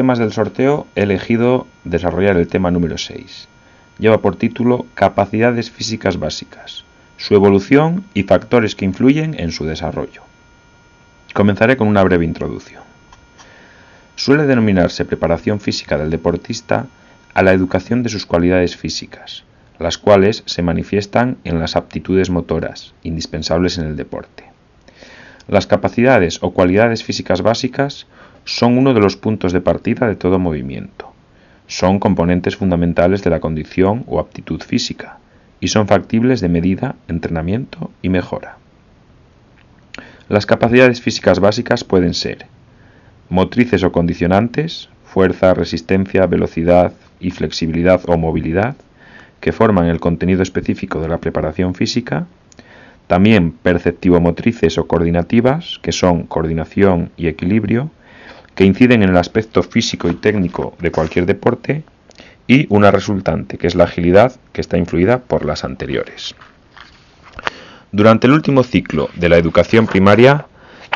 temas del sorteo he elegido desarrollar el tema número 6. Lleva por título Capacidades físicas básicas, su evolución y factores que influyen en su desarrollo. Comenzaré con una breve introducción. Suele denominarse preparación física del deportista a la educación de sus cualidades físicas, las cuales se manifiestan en las aptitudes motoras, indispensables en el deporte. Las capacidades o cualidades físicas básicas son uno de los puntos de partida de todo movimiento. Son componentes fundamentales de la condición o aptitud física y son factibles de medida, entrenamiento y mejora. Las capacidades físicas básicas pueden ser motrices o condicionantes, fuerza, resistencia, velocidad y flexibilidad o movilidad, que forman el contenido específico de la preparación física, también perceptivo-motrices o coordinativas, que son coordinación y equilibrio, que inciden en el aspecto físico y técnico de cualquier deporte, y una resultante, que es la agilidad, que está influida por las anteriores. Durante el último ciclo de la educación primaria,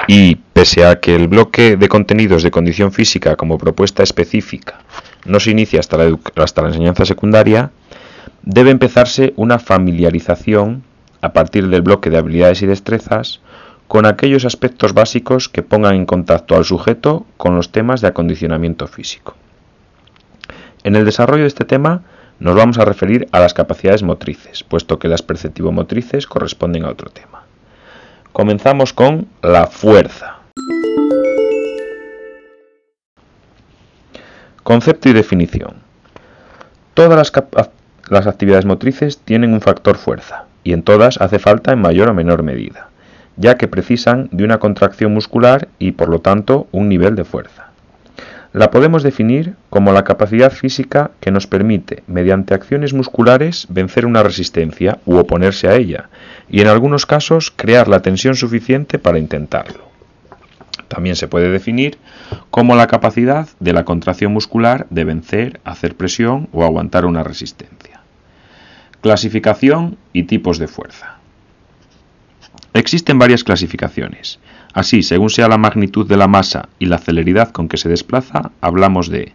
y pese a que el bloque de contenidos de condición física como propuesta específica no se inicia hasta la, enseñanza secundaria, debe empezarse una familiarización a partir del bloque de habilidades y destrezas, con aquellos aspectos básicos que pongan en contacto al sujeto con los temas de acondicionamiento físico. En el desarrollo de este tema nos vamos a referir a las capacidades motrices, puesto que las perceptivo-motrices corresponden a otro tema. Comenzamos con la fuerza. Concepto y definición. Todas las, las actividades motrices tienen un factor fuerza, y en todas hace falta en mayor o menor medida, ya que precisan de una contracción muscular y por lo tanto un nivel de fuerza. La podemos definir como la capacidad física que nos permite, mediante acciones musculares, vencer una resistencia u oponerse a ella, y en algunos casos crear la tensión suficiente para intentarlo. También se puede definir como la capacidad de la contracción muscular de vencer, hacer presión o aguantar una resistencia. Clasificación y tipos de fuerza. Existen varias clasificaciones. Así, según sea la magnitud de la masa y la celeridad con que se desplaza, hablamos de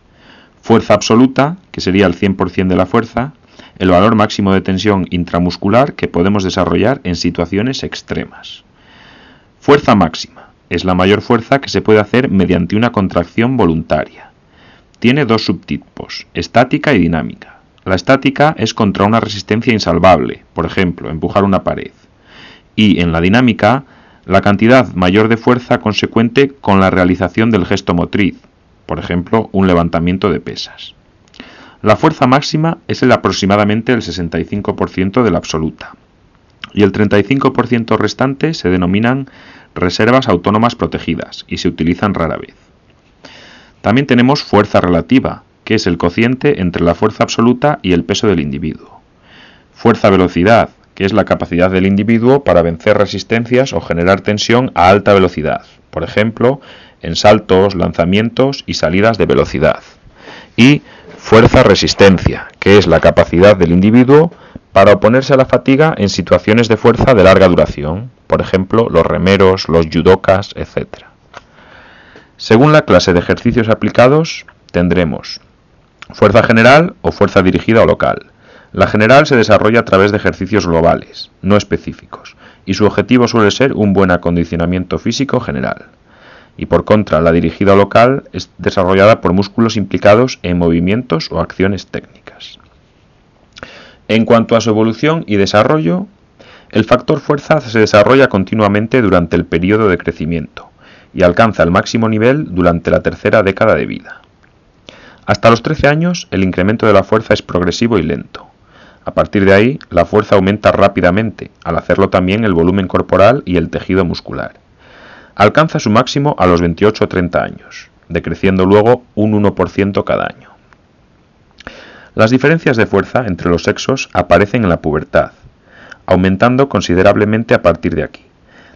fuerza absoluta, que sería el 100% de la fuerza, el valor máximo de tensión intramuscular que podemos desarrollar en situaciones extremas. Fuerza máxima es la mayor fuerza que se puede hacer mediante una contracción voluntaria. Tiene dos subtipos, estática y dinámica. La estática es contra una resistencia insalvable, por ejemplo, empujar una pared. Y en la dinámica, la cantidad mayor de fuerza consecuente con la realización del gesto motriz, por ejemplo, un levantamiento de pesas. La fuerza máxima es el aproximadamente el 65% de la absoluta, y el 35% restante se denominan reservas autónomas protegidas y se utilizan rara vez. También tenemos fuerza relativa, que es el cociente entre la fuerza absoluta y el peso del individuo. Fuerza-velocidad, que es la capacidad del individuo para vencer resistencias o generar tensión a alta velocidad, por ejemplo, en saltos, lanzamientos y salidas de velocidad. Y fuerza-resistencia, que es la capacidad del individuo para oponerse a la fatiga en situaciones de fuerza de larga duración, por ejemplo, los remeros, los yudokas, etc. Según la clase de ejercicios aplicados, tendremos Fuerza general o fuerza dirigida o local. La general se desarrolla a través de ejercicios globales, no específicos, y su objetivo suele ser un buen acondicionamiento físico general. Y por contra, la dirigida local es desarrollada por músculos implicados en movimientos o acciones técnicas. En cuanto a su evolución y desarrollo, el factor fuerza se desarrolla continuamente durante el periodo de crecimiento y alcanza el máximo nivel durante la tercera década de vida. Hasta los 13 años, el incremento de la fuerza es progresivo y lento. A partir de ahí, la fuerza aumenta rápidamente, al hacerlo también el volumen corporal y el tejido muscular. Alcanza su máximo a los 28 o 30 años, decreciendo luego un 1% cada año. Las diferencias de fuerza entre los sexos aparecen en la pubertad, aumentando considerablemente a partir de aquí,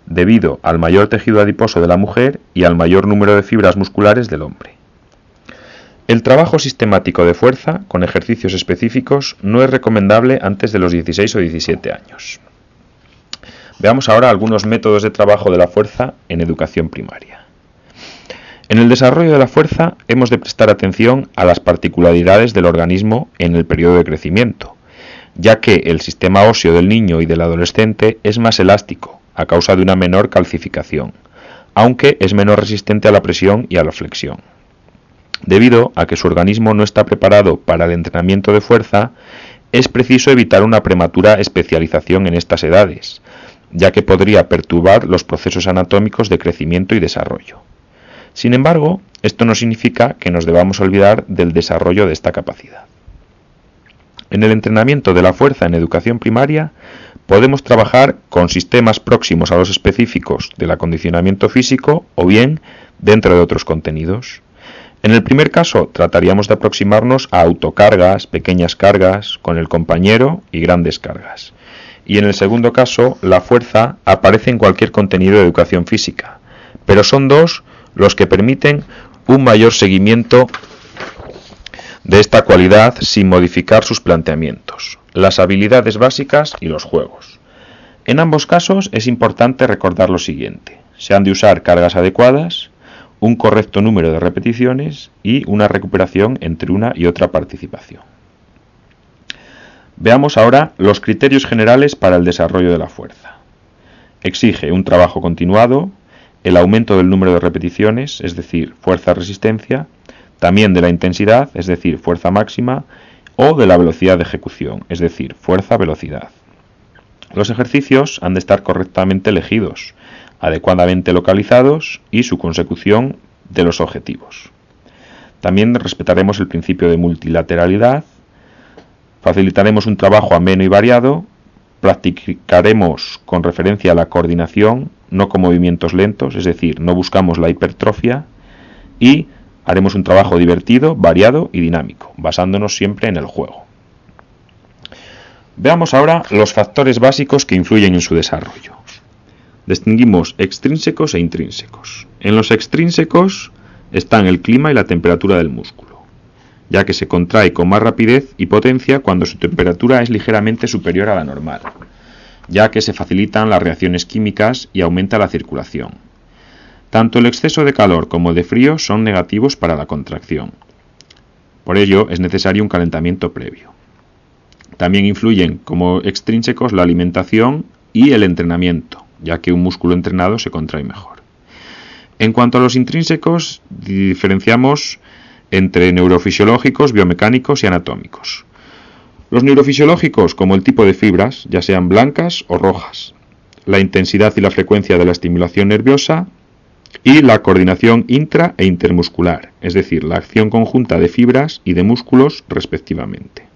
debido al mayor tejido adiposo de la mujer y al mayor número de fibras musculares del hombre. El trabajo sistemático de fuerza, con ejercicios específicos, no es recomendable antes de los 16 o 17 años. Veamos ahora algunos métodos de trabajo de la fuerza en educación primaria. En el desarrollo de la fuerza hemos de prestar atención a las particularidades del organismo en el periodo de crecimiento, ya que el sistema óseo del niño y del adolescente es más elástico a causa de una menor calcificación, aunque es menos resistente a la presión y a la flexión. Debido a que su organismo no está preparado para el entrenamiento de fuerza, es preciso evitar una prematura especialización en estas edades, ya que podría perturbar los procesos anatómicos de crecimiento y desarrollo. Sin embargo, esto no significa que nos debamos olvidar del desarrollo de esta capacidad. En el entrenamiento de la fuerza en educación primaria, podemos trabajar con sistemas próximos a los específicos del acondicionamiento físico o bien dentro de otros contenidos. En el primer caso, trataríamos de aproximarnos a autocargas, pequeñas cargas, con el compañero y grandes cargas. Y en el segundo caso, la fuerza aparece en cualquier contenido de educación física, pero son dos los que permiten un mayor seguimiento de esta cualidad sin modificar sus planteamientos, las habilidades básicas y los juegos. En ambos casos es importante recordar lo siguiente. Se han de usar cargas adecuadas, un correcto número de repeticiones y una recuperación entre una y otra participación. Veamos ahora los criterios generales para el desarrollo de la fuerza. Exige un trabajo continuado, el aumento del número de repeticiones, es decir, fuerza-resistencia, también de la intensidad, es decir, fuerza máxima, o de la velocidad de ejecución, es decir, fuerza-velocidad. Los ejercicios han de estar correctamente elegidos, adecuadamente localizados y su consecución de los objetivos. También respetaremos el principio de multilateralidad, facilitaremos un trabajo ameno y variado, practicaremos con referencia a la coordinación, no con movimientos lentos, es decir, no buscamos la hipertrofia, y haremos un trabajo divertido, variado y dinámico, basándonos siempre en el juego. Veamos ahora los factores básicos que influyen en su desarrollo. Distinguimos extrínsecos e intrínsecos. En los extrínsecos están el clima y la temperatura del músculo, ya que se contrae con más rapidez y potencia cuando su temperatura es ligeramente superior a la normal, ya que se facilitan las reacciones químicas y aumenta la circulación. Tanto el exceso de calor como el de frío son negativos para la contracción. Por ello es necesario un calentamiento previo. También influyen como extrínsecos la alimentación y el entrenamiento, ya que un músculo entrenado se contrae mejor. En cuanto a los intrínsecos, diferenciamos entre neurofisiológicos, biomecánicos y anatómicos. Los neurofisiológicos, como el tipo de fibras, ya sean blancas o rojas, la intensidad y la frecuencia de la estimulación nerviosa y la coordinación intra e intermuscular, es decir, la acción conjunta de fibras y de músculos respectivamente.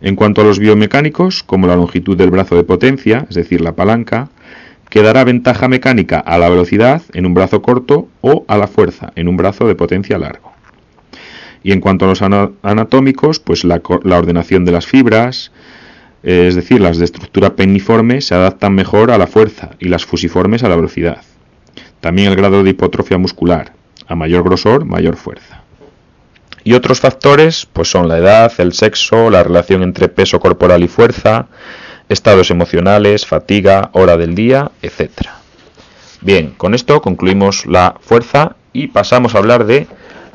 En cuanto a los biomecánicos, como la longitud del brazo de potencia, es decir, la palanca, que dará ventaja mecánica a la velocidad en un brazo corto o a la fuerza en un brazo de potencia largo. Y en cuanto a los anatómicos, pues la, la ordenación de las fibras, es decir, las de estructura peniforme se adaptan mejor a la fuerza y las fusiformes a la velocidad. También el grado de hipotrofia muscular, a mayor grosor, mayor fuerza. Y otros factores pues son la edad, el sexo, la relación entre peso corporal y fuerza, estados emocionales, fatiga, hora del día, etc. Bien, con esto concluimos la fuerza y pasamos a hablar de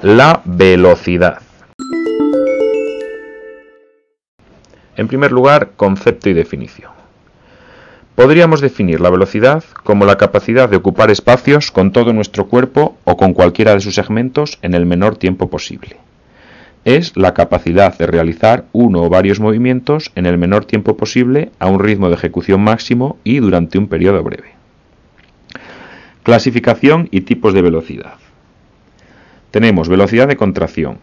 la velocidad. En primer lugar, concepto y definición. Podríamos definir la velocidad como la capacidad de ocupar espacios con todo nuestro cuerpo o con cualquiera de sus segmentos en el menor tiempo posible es la capacidad de realizar uno o varios movimientos en el menor tiempo posible a un ritmo de ejecución máximo y durante un periodo breve. Clasificación y tipos de velocidad. Tenemos velocidad de contracción,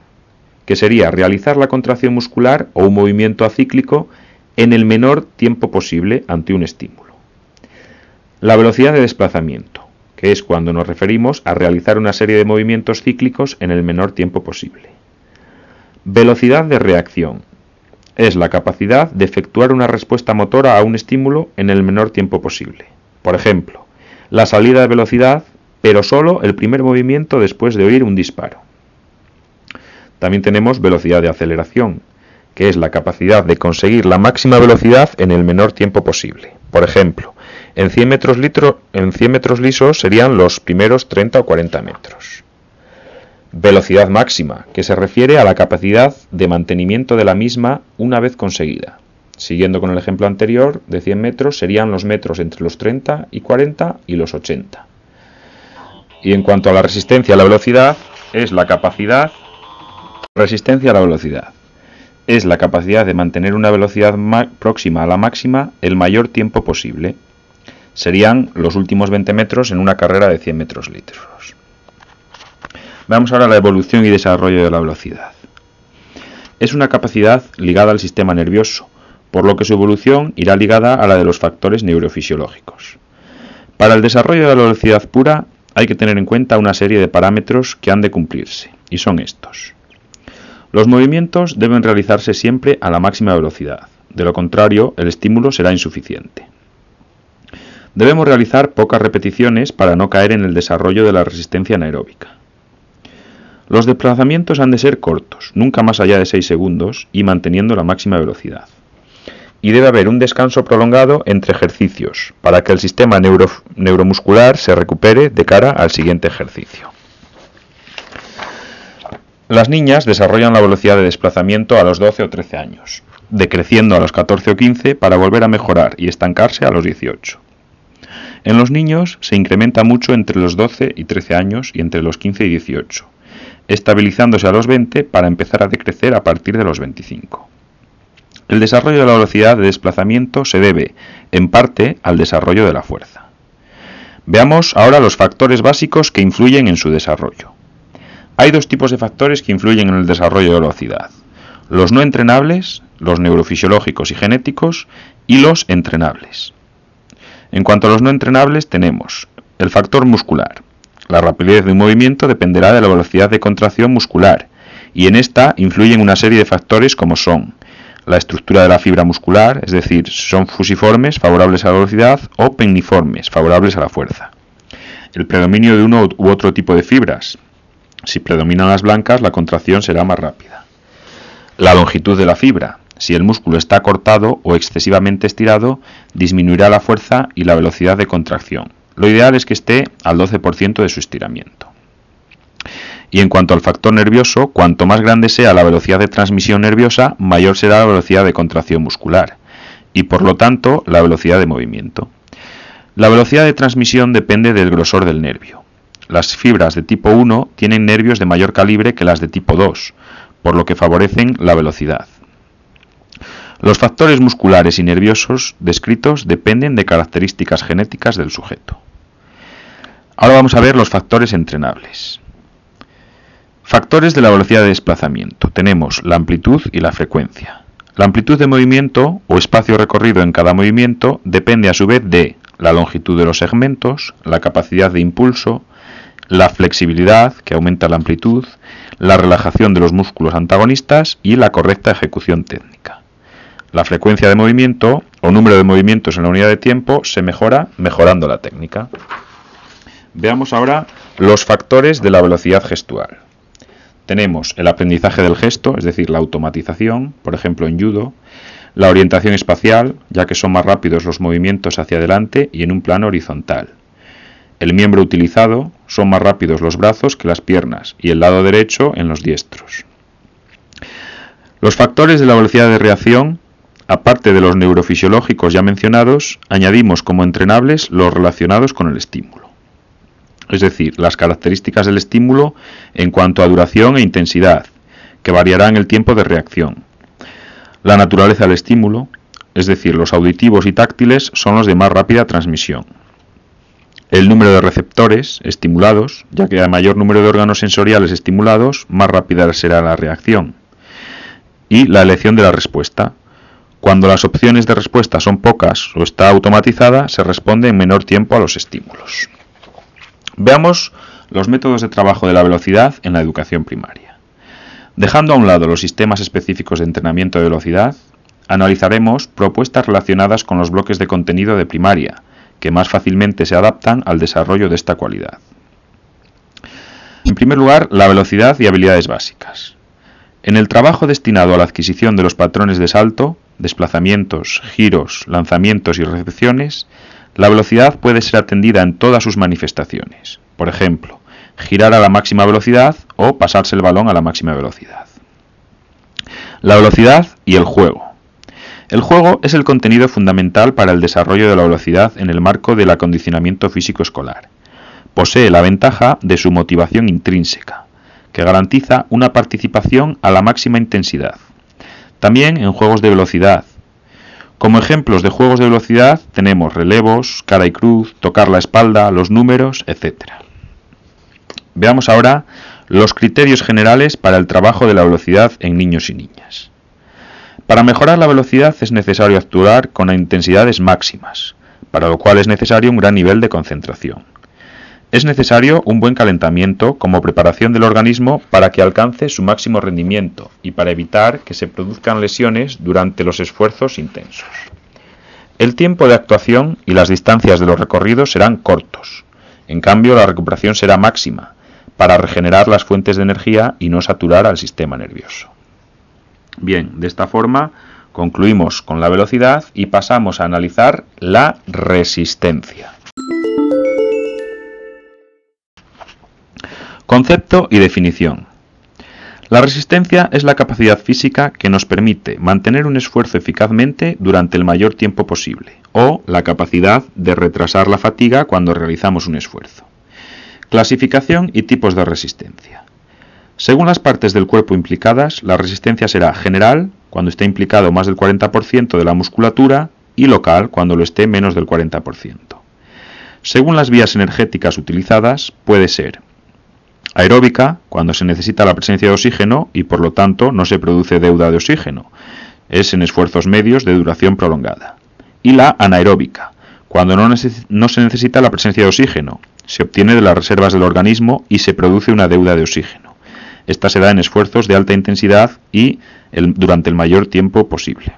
que sería realizar la contracción muscular o un movimiento acíclico en el menor tiempo posible ante un estímulo. La velocidad de desplazamiento, que es cuando nos referimos a realizar una serie de movimientos cíclicos en el menor tiempo posible. Velocidad de reacción. Es la capacidad de efectuar una respuesta motora a un estímulo en el menor tiempo posible. Por ejemplo, la salida de velocidad, pero solo el primer movimiento después de oír un disparo. También tenemos velocidad de aceleración, que es la capacidad de conseguir la máxima velocidad en el menor tiempo posible. Por ejemplo, En 100 metros, litro, en 100 metros lisos serían los primeros 30 o 40 metros. Velocidad máxima, que se refiere a la capacidad de mantenimiento de la misma una vez conseguida. Siguiendo con el ejemplo anterior, de 100 metros serían los metros entre los 30 y 40 y los 80. Y en cuanto a la resistencia a la velocidad, es la capacidad resistencia a la velocidad. Es la capacidad de mantener una velocidad próxima a la máxima el mayor tiempo posible. Serían los últimos 20 metros en una carrera de 100 metros litros. Veamos ahora la evolución y desarrollo de la velocidad. Es una capacidad ligada al sistema nervioso, por lo que su evolución irá ligada a la de los factores neurofisiológicos. Para el desarrollo de la velocidad pura hay que tener en cuenta una serie de parámetros que han de cumplirse, y son estos. Los movimientos deben realizarse siempre a la máxima velocidad, de lo contrario el estímulo será insuficiente. Debemos realizar pocas repeticiones para no caer en el desarrollo de la resistencia anaeróbica. Los desplazamientos han de ser cortos, nunca más allá de 6 segundos y manteniendo la máxima velocidad y debe haber un descanso prolongado entre ejercicios para que el sistema neuromuscular se recupere de cara al siguiente ejercicio. Las niñas desarrollan la velocidad de desplazamiento a los 12 o 13 años, decreciendo a los 14 o 15 para volver a mejorar y estancarse a los 18. En los niños se incrementa mucho entre los 12 y 13 años y entre los 15 y 18, estabilizándose a los 20 para empezar a decrecer a partir de los 25. El desarrollo de la velocidad de desplazamiento se debe, en parte, al desarrollo de la fuerza. Veamos ahora los factores básicos que influyen en su desarrollo. Hay dos tipos de factores que influyen en el desarrollo de velocidad. Los no entrenables, los neurofisiológicos y genéticos, y los entrenables. En cuanto a los no entrenables tenemos el factor muscular. La rapidez de un movimiento dependerá de la velocidad de contracción muscular, y en esta influyen una serie de factores como son la estructura de la fibra muscular, es decir, son fusiformes, favorables a la velocidad, o penniformes, favorables a la fuerza. El predominio de uno u otro tipo de fibras. Si predominan las blancas, la contracción será más rápida. La longitud de la fibra. Si el músculo está cortado o excesivamente estirado, disminuirá la fuerza y la velocidad de contracción. Lo ideal es que esté al 12% de su estiramiento. Y en cuanto al factor nervioso, cuanto más grande sea la velocidad de transmisión nerviosa, mayor será la velocidad de contracción muscular y por lo tanto la velocidad de movimiento. La velocidad de transmisión depende del grosor del nervio. Las fibras de tipo 1 tienen nervios de mayor calibre que las de tipo 2, por lo que favorecen la velocidad. Los factores musculares y nerviosos descritos dependen de características genéticas del sujeto. Ahora vamos a ver los factores entrenables. Factores de la velocidad de desplazamiento. Tenemos la amplitud y la frecuencia. La amplitud de movimiento o espacio recorrido en cada movimiento depende a su vez de la longitud de los segmentos, la capacidad de impulso, la flexibilidad, que aumenta la amplitud, la relajación de los músculos antagonistas y la correcta ejecución técnica. La frecuencia de movimiento o número de movimientos en la unidad de tiempo se mejora mejorando la técnica. Veamos ahora los factores de la velocidad gestual. Tenemos el aprendizaje del gesto, es decir, la automatización, por ejemplo en judo, la orientación espacial, ya que son más rápidos los movimientos hacia adelante y en un plano horizontal. El miembro utilizado son más rápidos los brazos que las piernas y el lado derecho en los diestros. Los factores de la velocidad de reacción, aparte de los neurofisiológicos ya mencionados, añadimos como entrenables los relacionados con el estímulo es decir, las características del estímulo en cuanto a duración e intensidad, que variarán el tiempo de reacción. La naturaleza del estímulo, es decir, los auditivos y táctiles, son los de más rápida transmisión. El número de receptores estimulados, ya que a mayor número de órganos sensoriales estimulados, más rápida será la reacción. Y la elección de la respuesta. Cuando las opciones de respuesta son pocas o está automatizada, se responde en menor tiempo a los estímulos. Veamos los métodos de trabajo de la velocidad en la educación primaria. Dejando a un lado los sistemas específicos de entrenamiento de velocidad, analizaremos propuestas relacionadas con los bloques de contenido de primaria, que más fácilmente se adaptan al desarrollo de esta cualidad. En primer lugar, la velocidad y habilidades básicas. En el trabajo destinado a la adquisición de los patrones de salto, desplazamientos, giros, lanzamientos y recepciones, La velocidad puede ser atendida en todas sus manifestaciones. Por ejemplo, girar a la máxima velocidad o pasarse el balón a la máxima velocidad. La velocidad y el juego. El juego es el contenido fundamental para el desarrollo de la velocidad en el marco del acondicionamiento físico escolar. Posee la ventaja de su motivación intrínseca, que garantiza una participación a la máxima intensidad. También en juegos de velocidad. Como ejemplos de juegos de velocidad tenemos relevos, cara y cruz, tocar la espalda, los números, etc. Veamos ahora los criterios generales para el trabajo de la velocidad en niños y niñas. Para mejorar la velocidad es necesario actuar con intensidades máximas, para lo cual es necesario un gran nivel de concentración. Es necesario un buen calentamiento como preparación del organismo para que alcance su máximo rendimiento y para evitar que se produzcan lesiones durante los esfuerzos intensos. El tiempo de actuación y las distancias de los recorridos serán cortos. En cambio, la recuperación será máxima, para regenerar las fuentes de energía y no saturar al sistema nervioso. Bien, de esta forma concluimos con la velocidad y pasamos a analizar la resistencia. Concepto y definición. La resistencia es la capacidad física que nos permite mantener un esfuerzo eficazmente durante el mayor tiempo posible, o la capacidad de retrasar la fatiga cuando realizamos un esfuerzo. Clasificación y tipos de resistencia. Según las partes del cuerpo implicadas, la resistencia será general, cuando esté implicado más del 40% de la musculatura, y local, cuando lo esté menos del 40%. Según las vías energéticas utilizadas, puede ser aeróbica, cuando se necesita la presencia de oxígeno y por lo tanto no se produce deuda de oxígeno, es en esfuerzos medios de duración prolongada. Y la anaeróbica, cuando no, se necesita la presencia de oxígeno, se obtiene de las reservas del organismo y se produce una deuda de oxígeno. Esta se da en esfuerzos de alta intensidad y durante el mayor tiempo posible.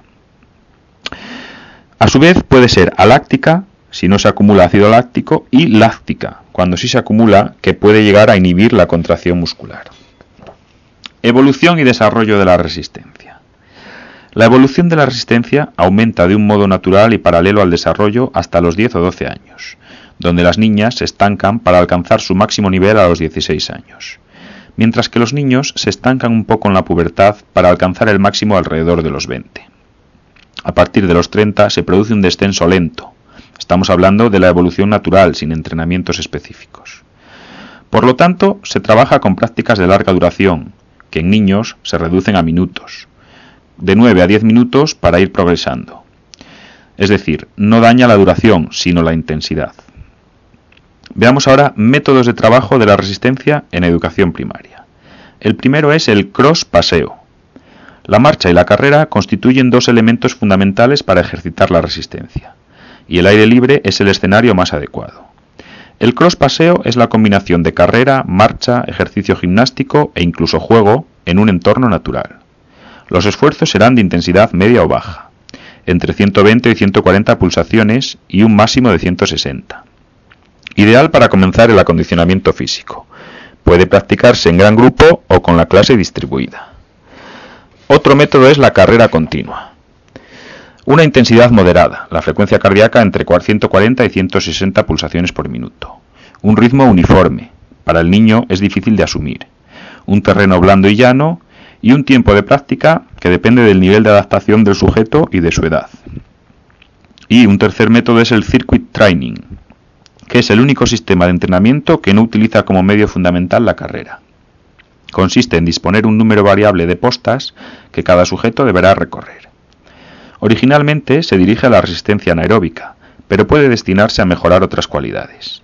A su vez puede ser aláctica, si no se acumula ácido láctico, y láctica, cuando sí se acumula, que puede llegar a inhibir la contracción muscular. Evolución y desarrollo de la resistencia. La evolución de la resistencia aumenta de un modo natural y paralelo al desarrollo hasta los 10 o 12 años donde las niñas se estancan para alcanzar su máximo nivel a los 16 años, mientras que los niños se estancan un poco en la pubertad para alcanzar el máximo alrededor de los 20. A partir de los 30 se produce un descenso lento. Estamos hablando de la evolución natural, sin entrenamientos específicos. Por lo tanto, se trabaja con prácticas de larga duración, que en niños se reducen a minutos, de 9 a 10 minutos para ir progresando. Es decir, no daña la duración, sino la intensidad. Veamos ahora métodos de trabajo de la resistencia en educación primaria. El primero es el cross paseo. La marcha y la carrera constituyen dos elementos fundamentales para ejercitar la resistencia, y el aire libre es el escenario más adecuado. El cross paseo es la combinación de carrera, marcha, ejercicio gimnástico e incluso juego en un entorno natural. Los esfuerzos serán de intensidad media o baja, entre 120 y 140 pulsaciones y un máximo de 160. Ideal para comenzar el acondicionamiento físico. Puede practicarse en gran grupo o con la clase distribuida. Otro método es la carrera continua. Una intensidad moderada, la frecuencia cardíaca entre 140 y 160 pulsaciones por minuto. Un ritmo uniforme, para el niño es difícil de asumir. Un terreno blando y llano y un tiempo de práctica que depende del nivel de adaptación del sujeto y de su edad. Y un tercer método es el circuit training, que es el único sistema de entrenamiento que no utiliza como medio fundamental la carrera. Consiste en disponer un número variable de postas que cada sujeto deberá recorrer. Originalmente se dirige a la resistencia anaeróbica, pero puede destinarse a mejorar otras cualidades.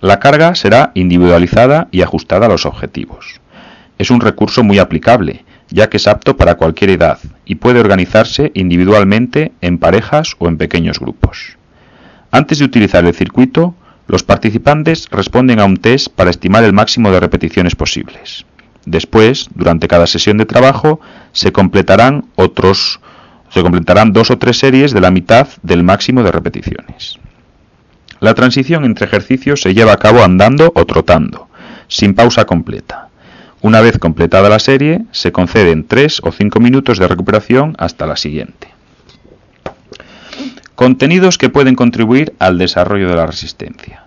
La carga será individualizada y ajustada a los objetivos. Es un recurso muy aplicable, ya que es apto para cualquier edad y puede organizarse individualmente en parejas o en pequeños grupos. Antes de utilizar el circuito, los participantes responden a un test para estimar el máximo de repeticiones posibles. Después, durante cada sesión de trabajo, se completarán otros se completarán dos o tres series de la mitad del máximo de repeticiones. La transición entre ejercicios se lleva a cabo andando o trotando, sin pausa completa. Una vez completada la serie, se conceden tres o cinco minutos de recuperación hasta la siguiente. Contenidos que pueden contribuir al desarrollo de la resistencia.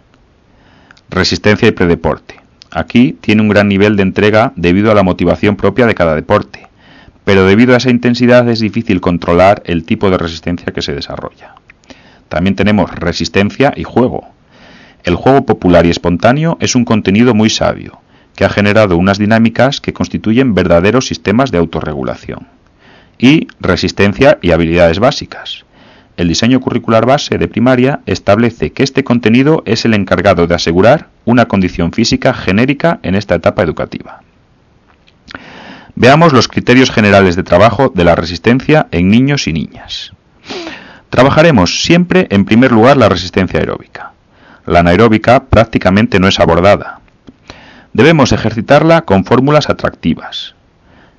Resistencia y predeporte. Aquí tiene un gran nivel de entrega debido a la motivación propia de cada deporte, pero debido a esa intensidad es difícil controlar el tipo de resistencia que se desarrolla. También tenemos resistencia y juego. El juego popular y espontáneo es un contenido muy sabio, que ha generado unas dinámicas que constituyen verdaderos sistemas de autorregulación. Y resistencia y habilidades básicas. El diseño curricular base de primaria establece que este contenido es el encargado de asegurar una condición física genérica en esta etapa educativa. Veamos los criterios generales de trabajo de la resistencia en niños y niñas. Trabajaremos siempre en primer lugar la resistencia aeróbica. La anaeróbica prácticamente no es abordada. Debemos ejercitarla con fórmulas atractivas,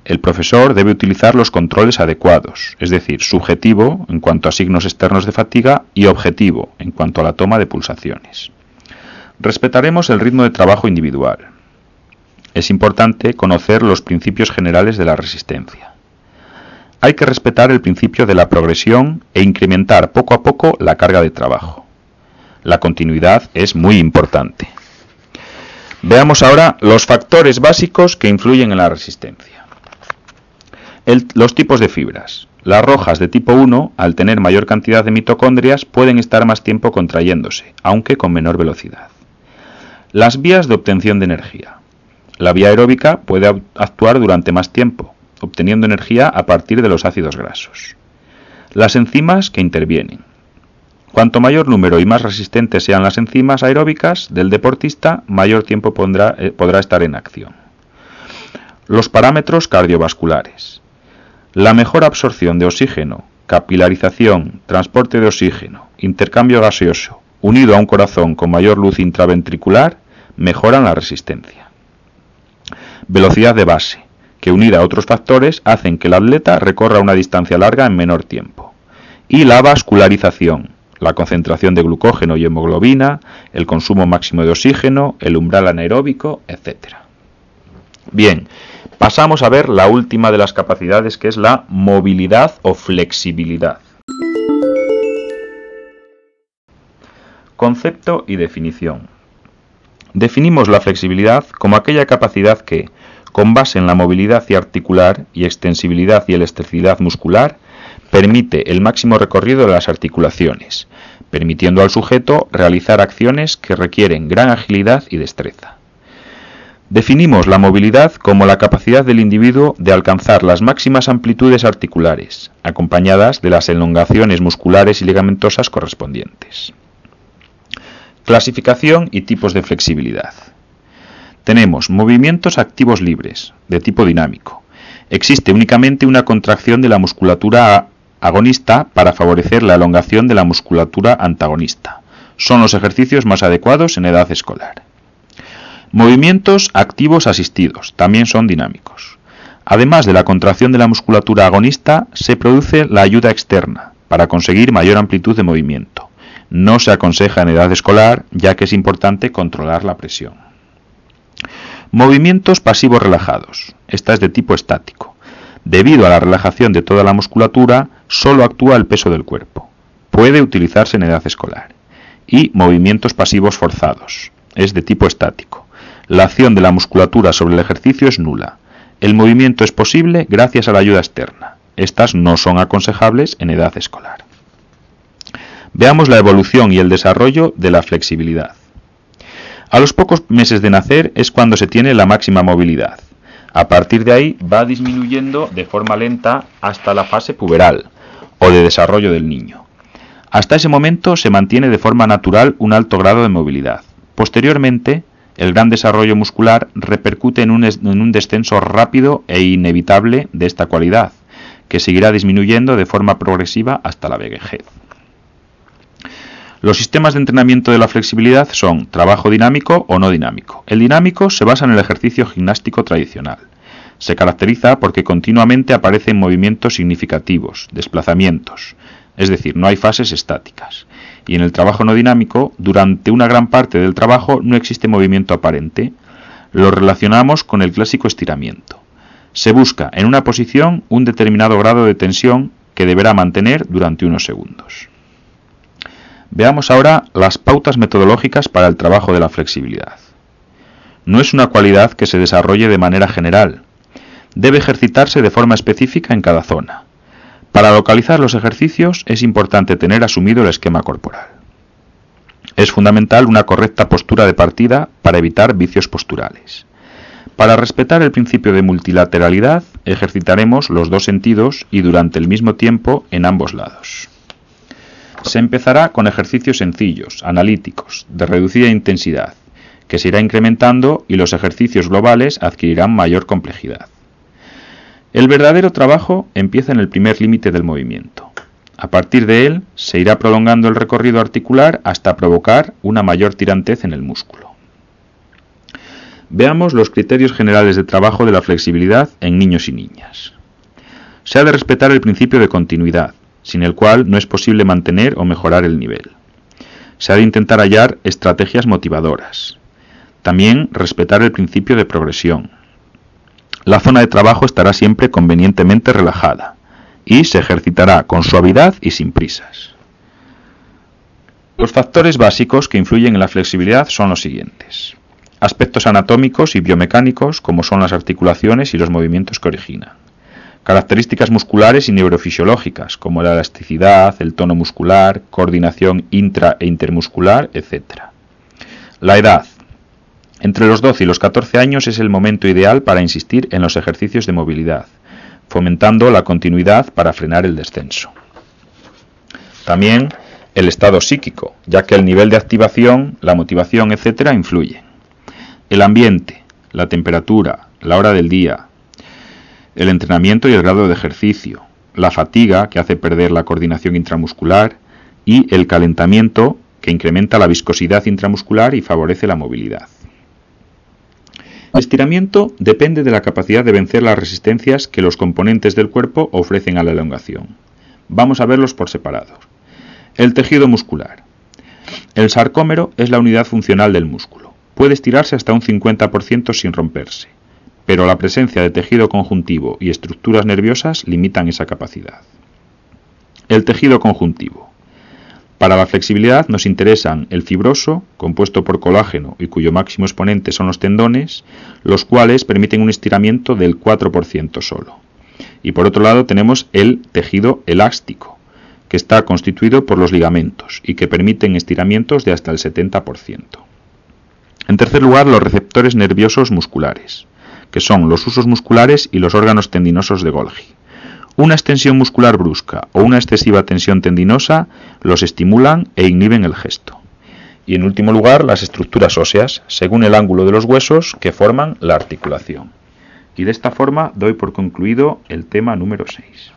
el profesor debe utilizar los controles adecuados, es decir, subjetivo en cuanto a signos externos de fatiga y objetivo en cuanto a la toma de pulsaciones. Respetaremos el ritmo de trabajo individual. Es importante conocer los principios generales de la resistencia. Hay que respetar el principio de la progresión e incrementar poco a poco la carga de trabajo. La continuidad es muy importante. Veamos ahora los factores básicos que influyen en la resistencia los tipos de fibras. Las rojas de tipo 1, al tener mayor cantidad de mitocondrias, pueden estar más tiempo contrayéndose, aunque con menor velocidad. Las vías de obtención de energía. La vía aeróbica puede actuar durante más tiempo, obteniendo energía a partir de los ácidos grasos. Las enzimas que intervienen. Cuanto mayor número y más resistentes sean las enzimas aeróbicas del deportista, mayor tiempo eh, podrá estar en acción. Los parámetros cardiovasculares. La mejor absorción de oxígeno, capilarización, transporte de oxígeno, intercambio gaseoso, unido a un corazón con mayor luz intraventricular, mejoran la resistencia. Velocidad de base, que unida a otros factores hacen que el atleta recorra una distancia larga en menor tiempo. Y la vascularización, la concentración de glucógeno y hemoglobina, el consumo máximo de oxígeno, el umbral anaeróbico, etc. Bien, Pasamos a ver la última de las capacidades que es la movilidad o flexibilidad. Concepto y definición. Definimos la flexibilidad como aquella capacidad que, con base en la movilidad y articular y extensibilidad y elasticidad muscular, permite el máximo recorrido de las articulaciones, permitiendo al sujeto realizar acciones que requieren gran agilidad y destreza. Definimos la movilidad como la capacidad del individuo de alcanzar las máximas amplitudes articulares, acompañadas de las elongaciones musculares y ligamentosas correspondientes. Clasificación y tipos de flexibilidad. Tenemos movimientos activos libres, de tipo dinámico. Existe únicamente una contracción de la musculatura agonista para favorecer la elongación de la musculatura antagonista. Son los ejercicios más adecuados en edad escolar. Movimientos activos asistidos también son dinámicos. Además de la contracción de la musculatura agonista, se produce la ayuda externa para conseguir mayor amplitud de movimiento. No se aconseja en edad escolar, ya que es importante controlar la presión. Movimientos pasivos relajados. Esta es de tipo estático. Debido a la relajación de toda la musculatura, solo actúa el peso del cuerpo. Puede utilizarse en edad escolar. Y movimientos pasivos forzados. Es de tipo estático. La acción de la musculatura sobre el ejercicio es nula. El movimiento es posible gracias a la ayuda externa. Estas no son aconsejables en edad escolar. Veamos la evolución y el desarrollo de la flexibilidad. A los pocos meses de nacer es cuando se tiene la máxima movilidad. A partir de ahí va disminuyendo de forma lenta hasta la fase puberal o de desarrollo del niño. Hasta ese momento se mantiene de forma natural un alto grado de movilidad. Posteriormente, el gran desarrollo muscular repercute en un, descenso rápido e inevitable de esta cualidad, que seguirá disminuyendo de forma progresiva hasta la vejez. Los sistemas de entrenamiento de la flexibilidad son trabajo dinámico o no dinámico. El dinámico se basa en el ejercicio gimnástico tradicional. Se caracteriza porque continuamente aparecen movimientos significativos, desplazamientos, es decir, no hay fases estáticas y en el trabajo no dinámico, durante una gran parte del trabajo no existe movimiento aparente. Lo relacionamos con el clásico estiramiento. Se busca en una posición un determinado grado de tensión que deberá mantener durante unos segundos. Veamos ahora las pautas metodológicas para el trabajo de la flexibilidad. No es una cualidad que se desarrolle de manera general. Debe ejercitarse de forma específica en cada zona. Para localizar los ejercicios es importante tener asumido el esquema corporal. Es fundamental una correcta postura de partida para evitar vicios posturales. Para respetar el principio de multilateralidad, ejercitaremos los dos sentidos y durante el mismo tiempo en ambos lados. Se empezará con ejercicios sencillos, analíticos, de reducida intensidad, que se irá incrementando y los ejercicios globales adquirirán mayor complejidad. El verdadero trabajo empieza en el primer límite del movimiento. A partir de él se irá prolongando el recorrido articular hasta provocar una mayor tirantez en el músculo. Veamos los criterios generales de trabajo de la flexibilidad en niños y niñas. Se ha de respetar el principio de continuidad, sin el cual no es posible mantener o mejorar el nivel. Se ha de intentar hallar estrategias motivadoras. También respetar el principio de progresión. La zona de trabajo estará siempre convenientemente relajada y se ejercitará con suavidad y sin prisas. Los factores básicos que influyen en la flexibilidad son los siguientes. Aspectos anatómicos y biomecánicos como son las articulaciones y los movimientos que originan Características musculares y neurofisiológicas, como la elasticidad, el tono muscular, coordinación intra e intermuscular, etc. La edad. Entre los 12 y los 14 años es el momento ideal para insistir en los ejercicios de movilidad, fomentando la continuidad para frenar el descenso. También el estado psíquico, ya que el nivel de activación, la motivación, etc. influyen. El ambiente, la temperatura, la hora del día, el entrenamiento y el grado de ejercicio, la fatiga, que hace perder la coordinación intramuscular, y el calentamiento, que incrementa la viscosidad intramuscular y favorece la movilidad. El estiramiento depende de la capacidad de vencer las resistencias que los componentes del cuerpo ofrecen a la elongación. Vamos a verlos por separado. El tejido muscular. El sarcómero es la unidad funcional del músculo. Puede estirarse hasta un 50% sin romperse pero la presencia de tejido conjuntivo y estructuras nerviosas limitan esa capacidad. El tejido conjuntivo. Para la flexibilidad nos interesan el fibroso, compuesto por colágeno y cuyo máximo exponente son los tendones, los cuales permiten un estiramiento del 4% solo. Y por otro lado tenemos el tejido elástico, que está constituido por los ligamentos y que permiten estiramientos de hasta el 70%. En tercer lugar, los receptores nerviosos musculares que son los usos musculares y los órganos tendinosos de Golgi. Una extensión muscular brusca o una excesiva tensión tendinosa los estimulan e inhiben el gesto. Y en último lugar, las estructuras óseas, según el ángulo de los huesos que forman la articulación. Y de esta forma doy por concluido el tema número 6.